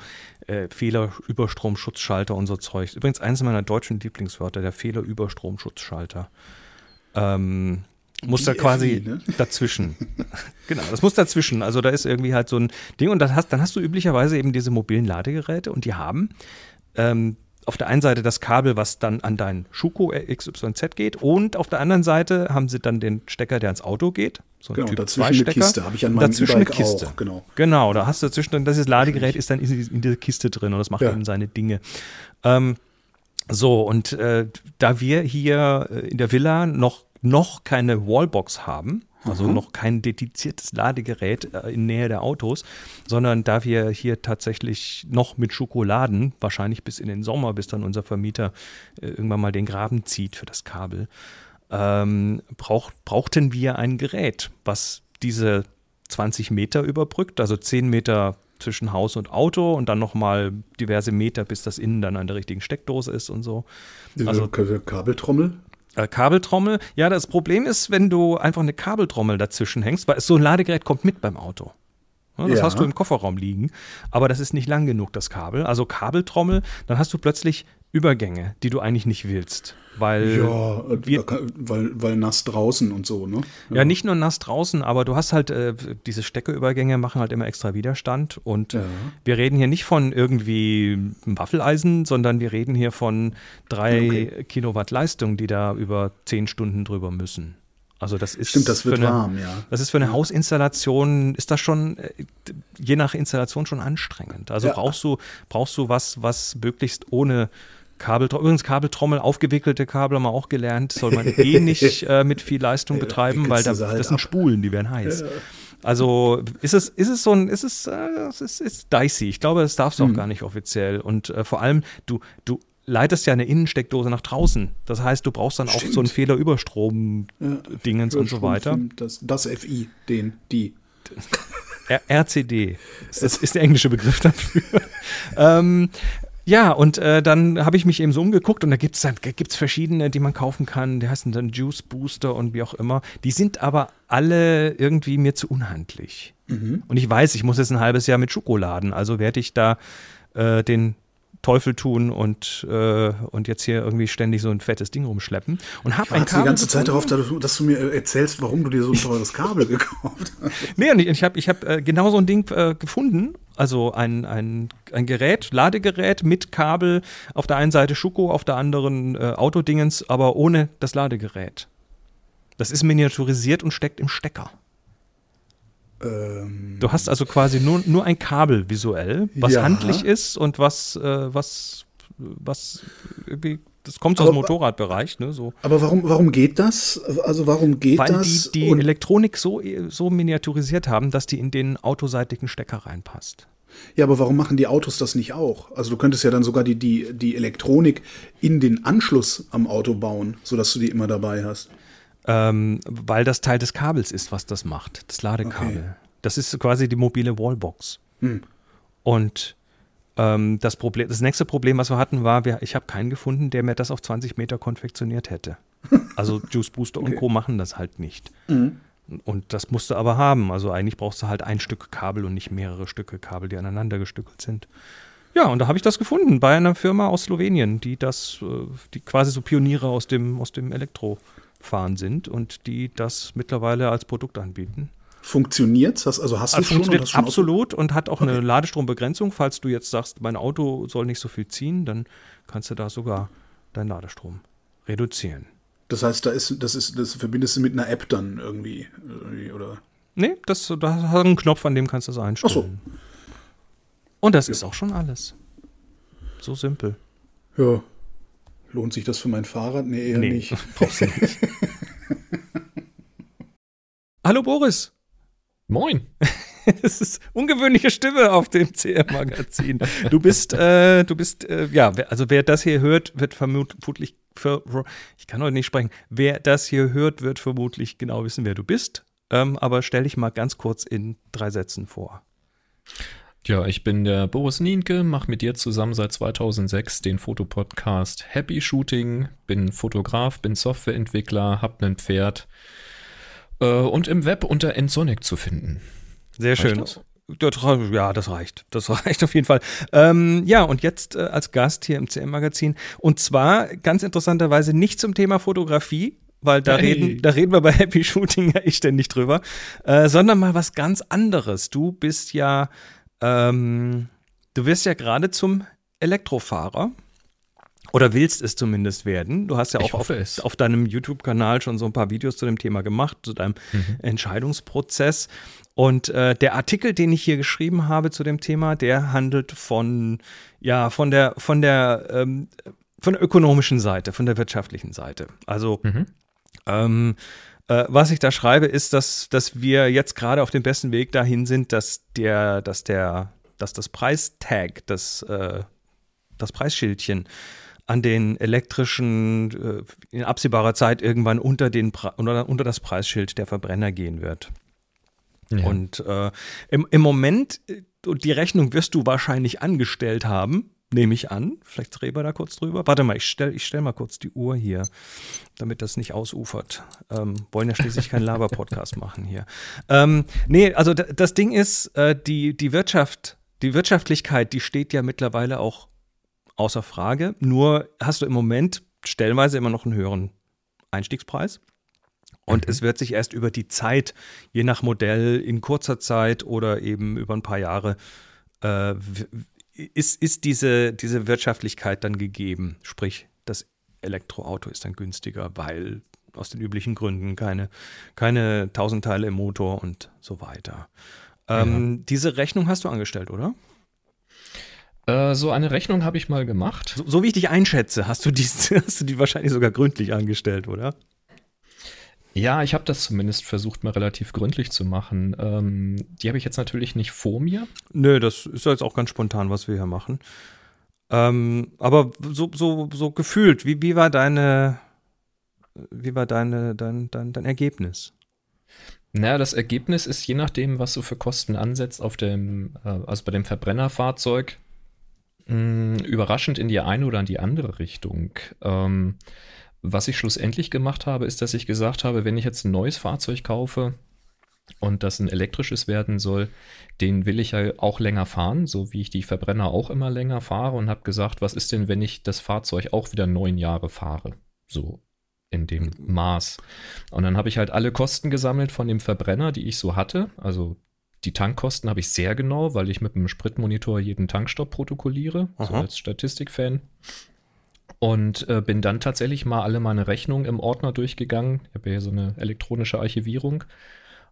äh, Fehlerüberstromschutzschalter und so Zeug. Übrigens eines meiner deutschen Lieblingswörter, der Fehlerüberstromschutzschalter. Ähm, muss da quasi ne? [laughs] dazwischen. genau, das muss dazwischen. Also da ist irgendwie halt so ein Ding und dann hast, dann hast du üblicherweise eben diese mobilen Ladegeräte und die haben ähm, auf der einen Seite das Kabel, was dann an dein Schuko XYZ geht und auf der anderen Seite haben sie dann den Stecker, der ans Auto geht. So genau, typ dazwischen eine Kiste, habe ich an meinem dazwischen eine Kiste. auch. Genau. genau, da hast du dazwischen, das Ladegerät ist dann in, in dieser Kiste drin und das macht ja. eben seine Dinge. Ähm, so, und äh, da wir hier äh, in der Villa noch, noch keine Wallbox haben, also mhm. noch kein dediziertes Ladegerät äh, in Nähe der Autos, sondern da wir hier tatsächlich noch mit Schokoladen, wahrscheinlich bis in den Sommer, bis dann unser Vermieter äh, irgendwann mal den Graben zieht für das Kabel, ähm, brauch, brauchten wir ein Gerät, was diese 20 Meter überbrückt, also 10 Meter zwischen Haus und Auto und dann nochmal diverse Meter, bis das innen dann an der richtigen Steckdose ist und so. Also Kabeltrommel? Äh, Kabeltrommel. Ja, das Problem ist, wenn du einfach eine Kabeltrommel dazwischen hängst, weil so ein Ladegerät kommt mit beim Auto. Ja, das ja. hast du im Kofferraum liegen, aber das ist nicht lang genug, das Kabel. Also Kabeltrommel, dann hast du plötzlich Übergänge, die du eigentlich nicht willst. Weil, ja, wir, weil, weil nass draußen und so, ne? Ja. ja, nicht nur nass draußen, aber du hast halt, äh, diese Steckeübergänge machen halt immer extra Widerstand. Und ja. wir reden hier nicht von irgendwie Waffeleisen, sondern wir reden hier von drei okay. Kilowatt Leistung, die da über zehn Stunden drüber müssen. Also das ist Stimmt, das wird eine, warm, ja. Das ist für eine Hausinstallation, ist das schon, äh, je nach Installation schon anstrengend. Also ja. brauchst du, brauchst du was, was möglichst ohne Kabeltrommel, übrigens Kabeltrommel, aufgewickelte Kabel haben wir auch gelernt, soll man eh nicht [laughs] äh, mit viel Leistung betreiben, ja, weil da, halt das sind ab. Spulen, die werden heiß. Ja. Also ist es, ist es so ein, ist es, äh, es ist, ist dicey. Ich glaube, das darfst du mhm. auch gar nicht offiziell. Und äh, vor allem, du, du leitest ja eine Innensteckdose nach draußen. Das heißt, du brauchst dann Stimmt. auch so einen Fehlerüberstrom-Dingens ja, und so weiter. Das, das FI, den, die. RCD. Das ist der englische Begriff dafür. [laughs] ähm, ja, und äh, dann habe ich mich eben so umgeguckt und da gibt es gibt's verschiedene, die man kaufen kann. Die heißen dann Juice Booster und wie auch immer. Die sind aber alle irgendwie mir zu unhandlich. Mhm. Und ich weiß, ich muss jetzt ein halbes Jahr mit Schokoladen, also werde ich da äh, den Teufel tun und, äh, und jetzt hier irgendwie ständig so ein fettes Ding rumschleppen. Und hab ein Kabel die ganze Zeit darauf, dass du mir erzählst, warum du dir so ein teures Kabel [laughs] gekauft hast. Nee, und ich, ich habe ich hab, äh, genau so ein Ding äh, gefunden. Also ein, ein, ein Gerät, Ladegerät mit Kabel, auf der einen Seite Schuko, auf der anderen äh, Autodingens, aber ohne das Ladegerät. Das ist miniaturisiert und steckt im Stecker. Ähm, du hast also quasi nur, nur ein Kabel visuell, was ja. handlich ist und was, äh, was, was irgendwie das kommt aber, aus dem Motorradbereich, ne? So. Aber warum, warum geht das? Also warum geht Weil das? Weil die, die Elektronik so, so miniaturisiert haben, dass die in den autoseitigen Stecker reinpasst. Ja, aber warum machen die Autos das nicht auch? Also du könntest ja dann sogar die, die, die Elektronik in den Anschluss am Auto bauen, sodass du die immer dabei hast. Ähm, weil das Teil des Kabels ist, was das macht, das Ladekabel. Okay. Das ist quasi die mobile Wallbox. Hm. Und ähm, das, Problem, das nächste Problem, was wir hatten, war, wir, ich habe keinen gefunden, der mir das auf 20 Meter konfektioniert hätte. Also [laughs] Juice Booster okay. und Co. machen das halt nicht. Mhm. Und das musst du aber haben. Also eigentlich brauchst du halt ein Stück Kabel und nicht mehrere Stücke Kabel, die aneinander gestückelt sind. Ja, und da habe ich das gefunden bei einer Firma aus Slowenien, die das, äh, die quasi so Pioniere aus dem, aus dem Elektrofahren sind und die das mittlerweile als Produkt anbieten. Funktioniert das? Also hast du also funktioniert schon, absolut und hat auch okay. eine Ladestrombegrenzung. Falls du jetzt sagst, mein Auto soll nicht so viel ziehen, dann kannst du da sogar deinen Ladestrom reduzieren. Das heißt, da ist, das ist, das verbindest du mit einer App dann irgendwie, oder? Nee, das, da hast du einen Knopf, an dem kannst du das einstellen. Ach so. Und das ja. ist auch schon alles. So simpel. Ja. Lohnt sich das für mein Fahrrad? Nee, eher nee, nicht. [laughs] Brauchst du nicht. [laughs] Hallo Boris. Moin. [laughs] Es ist ungewöhnliche Stimme auf dem CR-Magazin. Du bist, äh, du bist, äh, ja, also wer das hier hört, wird vermutlich, ich kann heute nicht sprechen, wer das hier hört, wird vermutlich genau wissen, wer du bist. Ähm, aber stell dich mal ganz kurz in drei Sätzen vor. Ja, ich bin der Boris Nienke, mache mit dir zusammen seit 2006 den Fotopodcast Happy Shooting, bin Fotograf, bin Softwareentwickler, hab ein Pferd und im Web unter Ensonic zu finden. Sehr schön. Das? Ja, das reicht. Das [laughs] reicht auf jeden Fall. Ähm, ja, und jetzt äh, als Gast hier im CM-Magazin. Und zwar ganz interessanterweise nicht zum Thema Fotografie, weil da, hey. reden, da reden wir bei Happy Shooting ja ich ständig drüber, äh, sondern mal was ganz anderes. Du bist ja, ähm, du wirst ja gerade zum Elektrofahrer. Oder willst es zumindest werden. Du hast ja auch auf, auf, deinem YouTube-Kanal schon so ein paar Videos zu dem Thema gemacht, zu deinem mhm. Entscheidungsprozess. Und äh, der Artikel, den ich hier geschrieben habe zu dem Thema, der handelt von, ja, von der, von der, ähm, von der ökonomischen Seite, von der wirtschaftlichen Seite. Also, mhm. ähm, äh, was ich da schreibe, ist, dass, dass wir jetzt gerade auf dem besten Weg dahin sind, dass der, dass der, dass das Preistag, das, äh, das Preisschildchen an den elektrischen äh, in absehbarer Zeit irgendwann unter, den, unter, unter das Preisschild der Verbrenner gehen wird. Ja. Und äh, im, im Moment, äh, die Rechnung wirst du wahrscheinlich angestellt haben, nehme ich an. Vielleicht reden wir da kurz drüber. Warte mal, ich stelle ich stell mal kurz die Uhr hier, damit das nicht ausufert. Ähm, wollen ja schließlich keinen Laber-Podcast machen hier. Ähm, nee, also das Ding ist, äh, die, die Wirtschaft, die Wirtschaftlichkeit, die steht ja mittlerweile auch außer Frage. Nur hast du im Moment stellenweise immer noch einen höheren Einstiegspreis. Und mhm. es wird sich erst über die Zeit, je nach Modell, in kurzer Zeit oder eben über ein paar Jahre, äh, ist, ist diese, diese Wirtschaftlichkeit dann gegeben. Sprich, das Elektroauto ist dann günstiger, weil aus den üblichen Gründen keine, keine tausend Teile im Motor und so weiter. Ähm, ja. Diese Rechnung hast du angestellt, oder? Äh, so eine Rechnung habe ich mal gemacht. So, so, wie ich dich einschätze, hast du, die, [laughs] hast du die wahrscheinlich sogar gründlich angestellt, oder? Ja, ich habe das zumindest versucht, mal relativ gründlich zu machen. Ähm, die habe ich jetzt natürlich nicht vor mir. Nö, das ist jetzt auch ganz spontan, was wir hier machen. Ähm, aber so, so, so gefühlt, wie, wie war deine, wie war deine, dein, dein, dein Ergebnis? Naja, das Ergebnis ist je nachdem, was du für Kosten ansetzt auf dem, äh, also bei dem Verbrennerfahrzeug, mh, hm, überraschend in die eine oder in die andere Richtung. Ähm, was ich schlussendlich gemacht habe, ist, dass ich gesagt habe, wenn ich jetzt ein neues Fahrzeug kaufe und das ein elektrisches werden soll, den will ich ja auch länger fahren, so wie ich die Verbrenner auch immer länger fahre und habe gesagt, was ist denn, wenn ich das Fahrzeug auch wieder neun Jahre fahre? So in dem Maß. Und dann habe ich halt alle Kosten gesammelt von dem Verbrenner, die ich so hatte. Also die Tankkosten habe ich sehr genau, weil ich mit dem Spritmonitor jeden Tankstopp protokolliere, Aha. so als Statistikfan. Und äh, bin dann tatsächlich mal alle meine Rechnungen im Ordner durchgegangen. Ich habe ja hier so eine elektronische Archivierung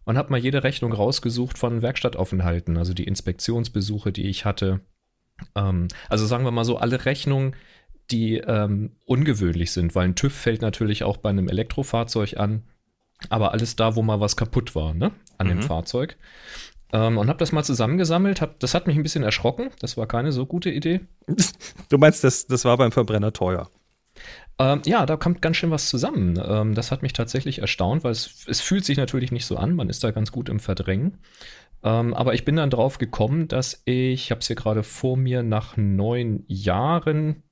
und habe mal jede Rechnung rausgesucht von Werkstattaufenthalten, also die Inspektionsbesuche, die ich hatte. Ähm, also sagen wir mal so, alle Rechnungen, die ähm, ungewöhnlich sind, weil ein TÜV fällt natürlich auch bei einem Elektrofahrzeug an, aber alles da, wo mal was kaputt war, ne, an mhm. dem Fahrzeug. Ähm, und habe das mal zusammengesammelt. Hab, das hat mich ein bisschen erschrocken. Das war keine so gute Idee. Du meinst, das, das war beim Verbrenner teuer? Ähm, ja, da kommt ganz schön was zusammen. Ähm, das hat mich tatsächlich erstaunt, weil es, es fühlt sich natürlich nicht so an. Man ist da ganz gut im Verdrängen. Ähm, aber ich bin dann drauf gekommen, dass ich, ich habe es hier gerade vor mir, nach neun Jahren,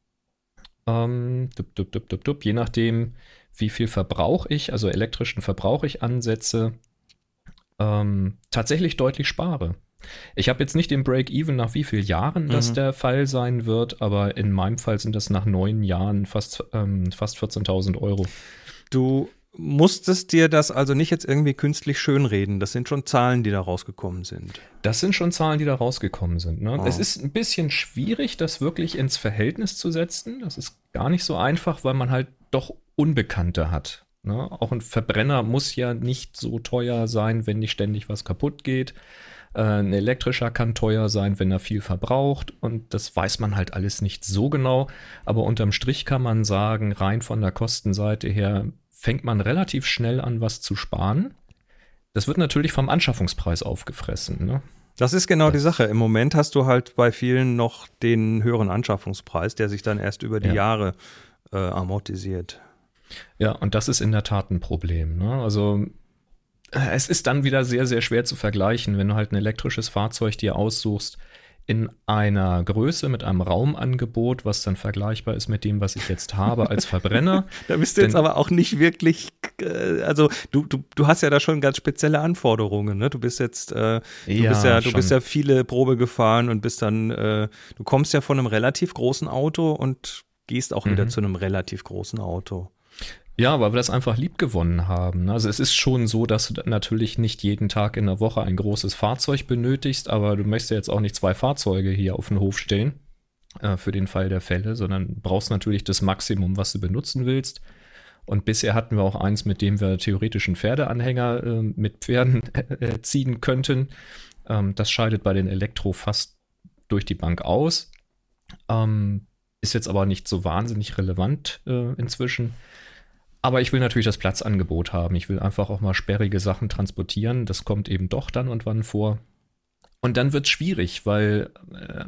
ähm, dup, dup, dup, je nachdem, wie viel Verbrauch ich, also elektrischen Verbrauch ich ansetze, ähm, tatsächlich deutlich spare. Ich habe jetzt nicht den Break-Even nach wie vielen Jahren das mhm. der Fall sein wird, aber in meinem Fall sind das nach neun Jahren fast, ähm, fast 14.000 Euro. Du musstest dir das also nicht jetzt irgendwie künstlich schönreden. Das sind schon Zahlen, die da rausgekommen sind. Das sind schon Zahlen, die da rausgekommen sind. Ne? Oh. Es ist ein bisschen schwierig, das wirklich ins Verhältnis zu setzen. Das ist gar nicht so einfach, weil man halt doch Unbekannte hat. Ne? Auch ein Verbrenner muss ja nicht so teuer sein, wenn nicht ständig was kaputt geht. Äh, ein elektrischer kann teuer sein, wenn er viel verbraucht. Und das weiß man halt alles nicht so genau. Aber unterm Strich kann man sagen, rein von der Kostenseite her fängt man relativ schnell an, was zu sparen. Das wird natürlich vom Anschaffungspreis aufgefressen. Ne? Das ist genau die Sache. Im Moment hast du halt bei vielen noch den höheren Anschaffungspreis, der sich dann erst über die ja. Jahre äh, amortisiert. Ja, und das ist in der Tat ein Problem. Ne? Also äh, es ist dann wieder sehr, sehr schwer zu vergleichen, wenn du halt ein elektrisches Fahrzeug dir aussuchst, in einer Größe mit einem Raumangebot, was dann vergleichbar ist mit dem, was ich jetzt habe als [laughs] Verbrenner. da bist du Denn, jetzt aber auch nicht wirklich, äh, also du, du, du hast ja da schon ganz spezielle Anforderungen, ne? Du bist jetzt, äh, du ja, bist ja, du bist ja viele Probe gefahren und bist dann, äh, du kommst ja von einem relativ großen Auto und gehst auch mhm. wieder zu einem relativ großen Auto. Ja, weil wir das einfach lieb gewonnen haben. Also es ist schon so, dass du natürlich nicht jeden Tag in der Woche ein großes Fahrzeug benötigst, aber du möchtest ja jetzt auch nicht zwei Fahrzeuge hier auf den Hof stellen äh, für den Fall der Fälle, sondern brauchst natürlich das Maximum, was du benutzen willst. Und bisher hatten wir auch eins, mit dem wir theoretischen Pferdeanhänger äh, mit Pferden [laughs] äh, ziehen könnten. Ähm, das scheidet bei den Elektro fast durch die Bank aus. Ähm, ist jetzt aber nicht so wahnsinnig relevant äh, inzwischen. Aber ich will natürlich das Platzangebot haben. Ich will einfach auch mal sperrige Sachen transportieren. Das kommt eben doch dann und wann vor. Und dann wird es schwierig, weil äh,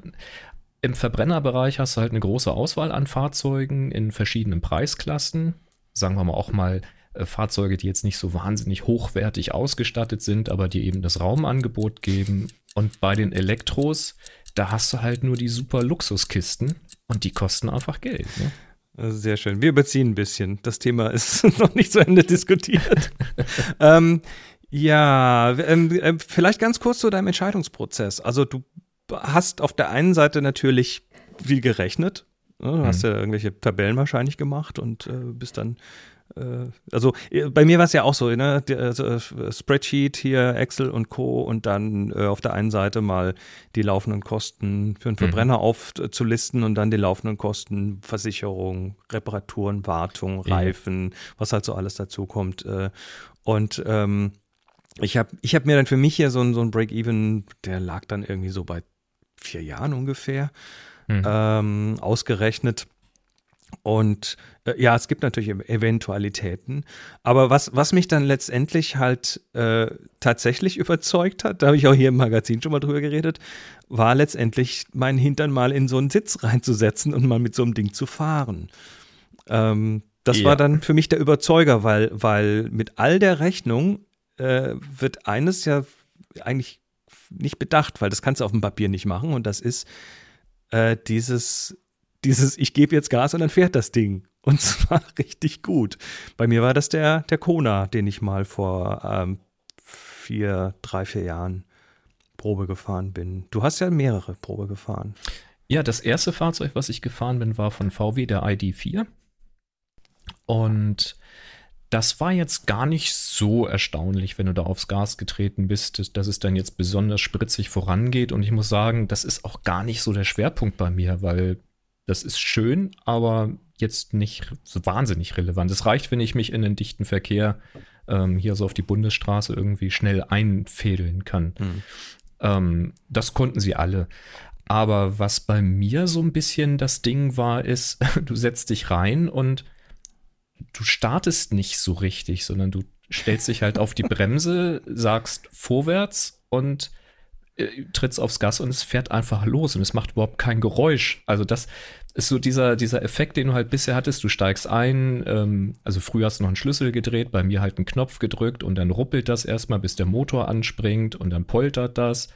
im Verbrennerbereich hast du halt eine große Auswahl an Fahrzeugen in verschiedenen Preisklassen. Sagen wir mal auch mal äh, Fahrzeuge, die jetzt nicht so wahnsinnig hochwertig ausgestattet sind, aber die eben das Raumangebot geben. Und bei den Elektros, da hast du halt nur die super Luxuskisten und die kosten einfach Geld. Ne? Sehr schön. Wir überziehen ein bisschen. Das Thema [laughs] ist noch nicht zu Ende diskutiert. [laughs] ähm, ja, ähm, äh, vielleicht ganz kurz zu deinem Entscheidungsprozess. Also du hast auf der einen Seite natürlich viel gerechnet. Ne? Du hast mhm. ja irgendwelche Tabellen wahrscheinlich gemacht und äh, bist dann also äh, bei mir war es ja auch so, ne? Also, Spreadsheet hier, Excel und Co. und dann äh, auf der einen Seite mal die laufenden Kosten für einen mhm. Verbrenner mhm. aufzulisten und dann die laufenden Kosten, Versicherung, Reparaturen, Wartung, Reifen, mhm. was halt so alles dazu kommt. Und ähm, ich habe ich hab mir dann für mich hier so ein, so ein Break-Even, der lag dann irgendwie so bei vier Jahren ungefähr, mhm. ähm, ausgerechnet. Und äh, ja, es gibt natürlich Eventualitäten. Aber was, was mich dann letztendlich halt äh, tatsächlich überzeugt hat, da habe ich auch hier im Magazin schon mal drüber geredet, war letztendlich meinen Hintern mal in so einen Sitz reinzusetzen und mal mit so einem Ding zu fahren. Ähm, das ja. war dann für mich der Überzeuger, weil, weil mit all der Rechnung äh, wird eines ja eigentlich nicht bedacht, weil das kannst du auf dem Papier nicht machen und das ist äh, dieses dieses, ich gebe jetzt Gas und dann fährt das Ding. Und [laughs] zwar richtig gut. Bei mir war das der, der Kona, den ich mal vor ähm, vier, drei, vier Jahren Probe gefahren bin. Du hast ja mehrere Probe gefahren. Ja, das erste Fahrzeug, was ich gefahren bin, war von VW, der ID4. Und das war jetzt gar nicht so erstaunlich, wenn du da aufs Gas getreten bist, dass es dann jetzt besonders spritzig vorangeht. Und ich muss sagen, das ist auch gar nicht so der Schwerpunkt bei mir, weil das ist schön, aber jetzt nicht so wahnsinnig relevant. Es reicht, wenn ich mich in den dichten Verkehr ähm, hier so auf die Bundesstraße irgendwie schnell einfädeln kann. Hm. Ähm, das konnten sie alle. Aber was bei mir so ein bisschen das Ding war, ist, [laughs] du setzt dich rein und du startest nicht so richtig, sondern du stellst dich halt auf die Bremse, sagst vorwärts und äh, trittst aufs Gas und es fährt einfach los und es macht überhaupt kein Geräusch. Also das ist so dieser, dieser Effekt, den du halt bisher hattest. Du steigst ein, ähm, also früher hast du noch einen Schlüssel gedreht, bei mir halt einen Knopf gedrückt und dann ruppelt das erstmal, bis der Motor anspringt und dann poltert das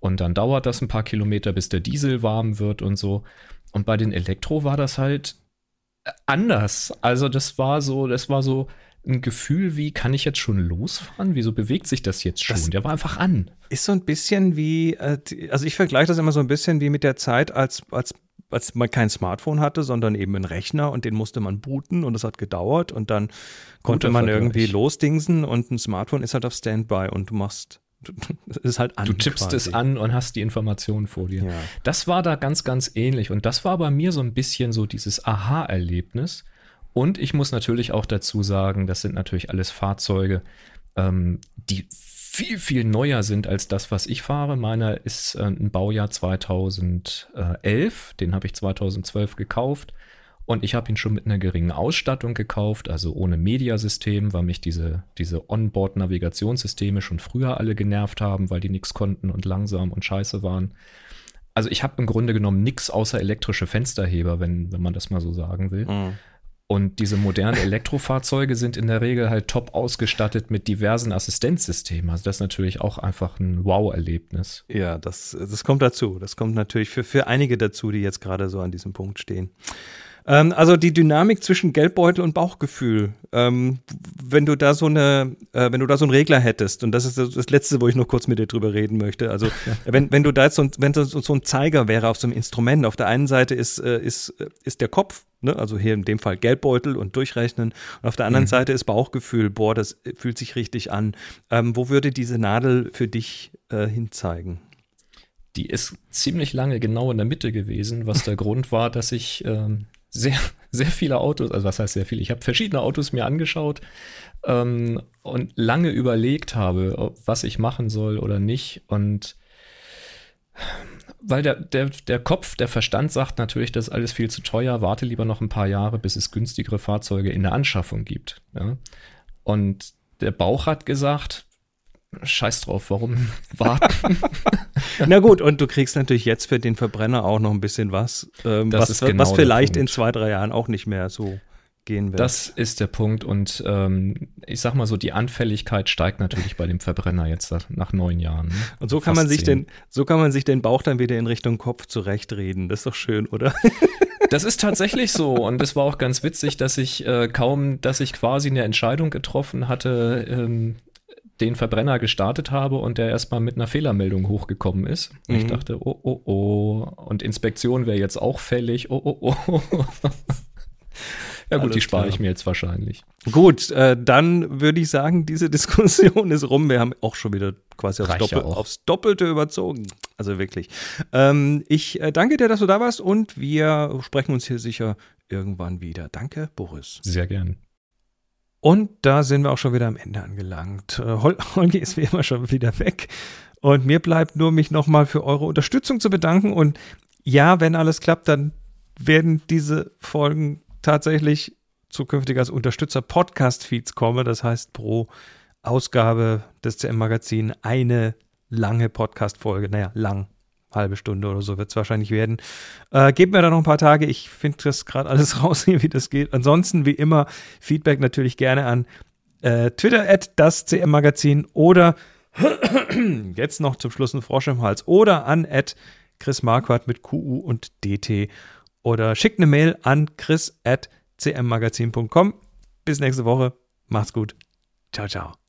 und dann dauert das ein paar Kilometer, bis der Diesel warm wird und so. Und bei den Elektro war das halt äh, anders. Also das war so, das war so, ein Gefühl wie, kann ich jetzt schon losfahren? Wieso bewegt sich das jetzt schon? Das der war einfach an. Ist so ein bisschen wie, äh, also ich vergleiche das immer so ein bisschen wie mit der Zeit, als, als, als man kein Smartphone hatte, sondern eben einen Rechner und den musste man booten und das hat gedauert und dann konnte man Vergleich. irgendwie losdingsen und ein Smartphone ist halt auf Standby und du machst [laughs] halt an. Du tippst quasi. es an und hast die Informationen vor dir. Ja. Das war da ganz, ganz ähnlich. Und das war bei mir so ein bisschen so dieses Aha-Erlebnis. Und ich muss natürlich auch dazu sagen, das sind natürlich alles Fahrzeuge, ähm, die viel, viel neuer sind als das, was ich fahre. Meiner ist äh, ein Baujahr 2011, den habe ich 2012 gekauft. Und ich habe ihn schon mit einer geringen Ausstattung gekauft, also ohne Mediasystem, weil mich diese, diese Onboard-Navigationssysteme schon früher alle genervt haben, weil die nichts konnten und langsam und scheiße waren. Also ich habe im Grunde genommen nichts außer elektrische Fensterheber, wenn, wenn man das mal so sagen will. Mhm. Und diese modernen Elektrofahrzeuge sind in der Regel halt top ausgestattet mit diversen Assistenzsystemen. Also das ist natürlich auch einfach ein Wow-Erlebnis. Ja, das, das kommt dazu. Das kommt natürlich für, für einige dazu, die jetzt gerade so an diesem Punkt stehen. Ähm, also die Dynamik zwischen Geldbeutel und Bauchgefühl. Ähm, wenn du da so eine, äh, wenn du da so einen Regler hättest, und das ist das Letzte, wo ich noch kurz mit dir drüber reden möchte. Also wenn, wenn du da jetzt so ein, wenn das so ein Zeiger wäre auf so einem Instrument, auf der einen Seite ist, äh, ist, ist der Kopf, ne? also hier in dem Fall Geldbeutel und durchrechnen, und auf der anderen mhm. Seite ist Bauchgefühl, boah, das fühlt sich richtig an. Ähm, wo würde diese Nadel für dich äh, hinzeigen? die ist ziemlich lange genau in der Mitte gewesen, was der [laughs] Grund war, dass ich ähm, sehr, sehr viele Autos, also was heißt sehr viele, ich habe verschiedene Autos mir angeschaut ähm, und lange überlegt habe, was ich machen soll oder nicht. Und weil der, der, der Kopf, der Verstand sagt natürlich, das ist alles viel zu teuer, warte lieber noch ein paar Jahre, bis es günstigere Fahrzeuge in der Anschaffung gibt. Ja? Und der Bauch hat gesagt, Scheiß drauf, warum [laughs] warten? [laughs] Na gut, und du kriegst natürlich jetzt für den Verbrenner auch noch ein bisschen was, ähm, was, genau was vielleicht in zwei, drei Jahren auch nicht mehr so gehen wird. Das ist der Punkt und ähm, ich sag mal so, die Anfälligkeit steigt natürlich bei dem Verbrenner jetzt nach neun Jahren. Ne? Und so kann man sich den, so kann man sich den Bauch dann wieder in Richtung Kopf zurechtreden. Das ist doch schön, oder? [laughs] Das ist tatsächlich so und es war auch ganz witzig, dass ich äh, kaum, dass ich quasi eine Entscheidung getroffen hatte, ähm, den Verbrenner gestartet habe und der erstmal mit einer Fehlermeldung hochgekommen ist. Mhm. Ich dachte, oh, oh, oh. Und Inspektion wäre jetzt auch fällig. Oh, oh, oh. [laughs] ja, gut, Alles die spare ich mir jetzt wahrscheinlich. Gut, äh, dann würde ich sagen, diese [laughs] Diskussion ist rum. Wir haben auch schon wieder quasi aufs, Doppel, aufs Doppelte überzogen. Also wirklich. Ähm, ich äh, danke dir, dass du da warst und wir sprechen uns hier sicher irgendwann wieder. Danke, Boris. Sehr gern. Und da sind wir auch schon wieder am Ende angelangt. Äh, Hol [laughs] Holgi ist wie immer schon wieder weg. Und mir bleibt nur, mich nochmal für eure Unterstützung zu bedanken. Und ja, wenn alles klappt, dann werden diese Folgen tatsächlich zukünftig als Unterstützer-Podcast-Feeds kommen. Das heißt, pro Ausgabe des CM-Magazin eine lange Podcast-Folge. Naja, lang halbe Stunde oder so wird es wahrscheinlich werden. Äh, gebt mir da noch ein paar Tage. Ich finde das gerade alles [laughs] raus wie das geht. Ansonsten, wie immer, Feedback natürlich gerne an äh, Twitter at das CM Magazin oder [clears throat] jetzt noch zum Schluss ein Frosch im Hals oder an at Chris Marquardt mit QU und DT oder schickt eine Mail an chris at cmmagazin.com. Bis nächste Woche. Macht's gut. Ciao, ciao.